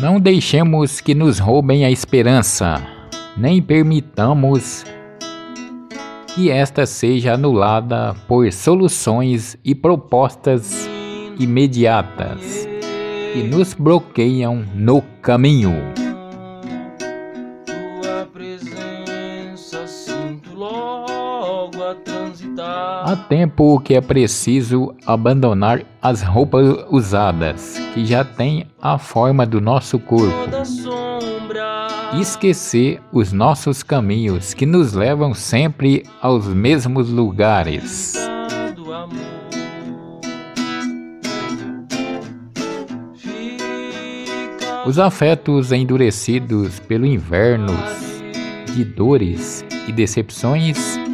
Não deixemos que nos roubem a esperança, nem permitamos que esta seja anulada por soluções e propostas imediatas que nos bloqueiam no caminho. Tua presença sinto logo a transitar. Há tempo que é preciso abandonar as roupas usadas, que já têm a forma do nosso corpo. Esquecer os nossos caminhos que nos levam sempre aos mesmos lugares. Os afetos endurecidos pelo inverno de dores e decepções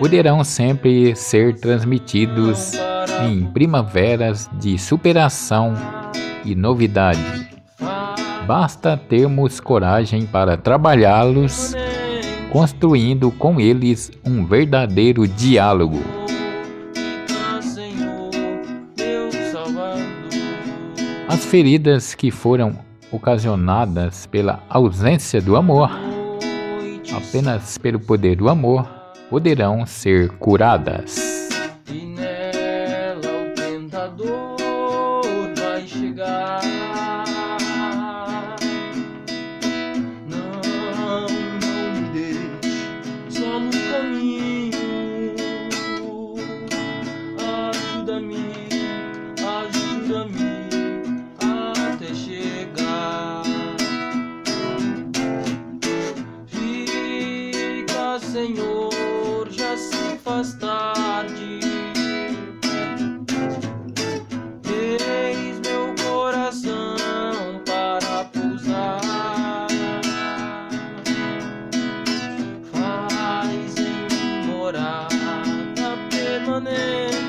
poderão sempre ser transmitidos em primaveras de superação e novidade. Basta termos coragem para trabalhá-los, construindo com eles um verdadeiro diálogo. As feridas que foram ocasionadas pela ausência do amor, apenas pelo poder do amor, poderão ser curadas. E nela o tentador vai chegar. Não, não me deixe só no caminho. Ajuda-me, ajuda-me Senhor, faz tarde. Eis meu coração para pousar. Faz em morada permanente.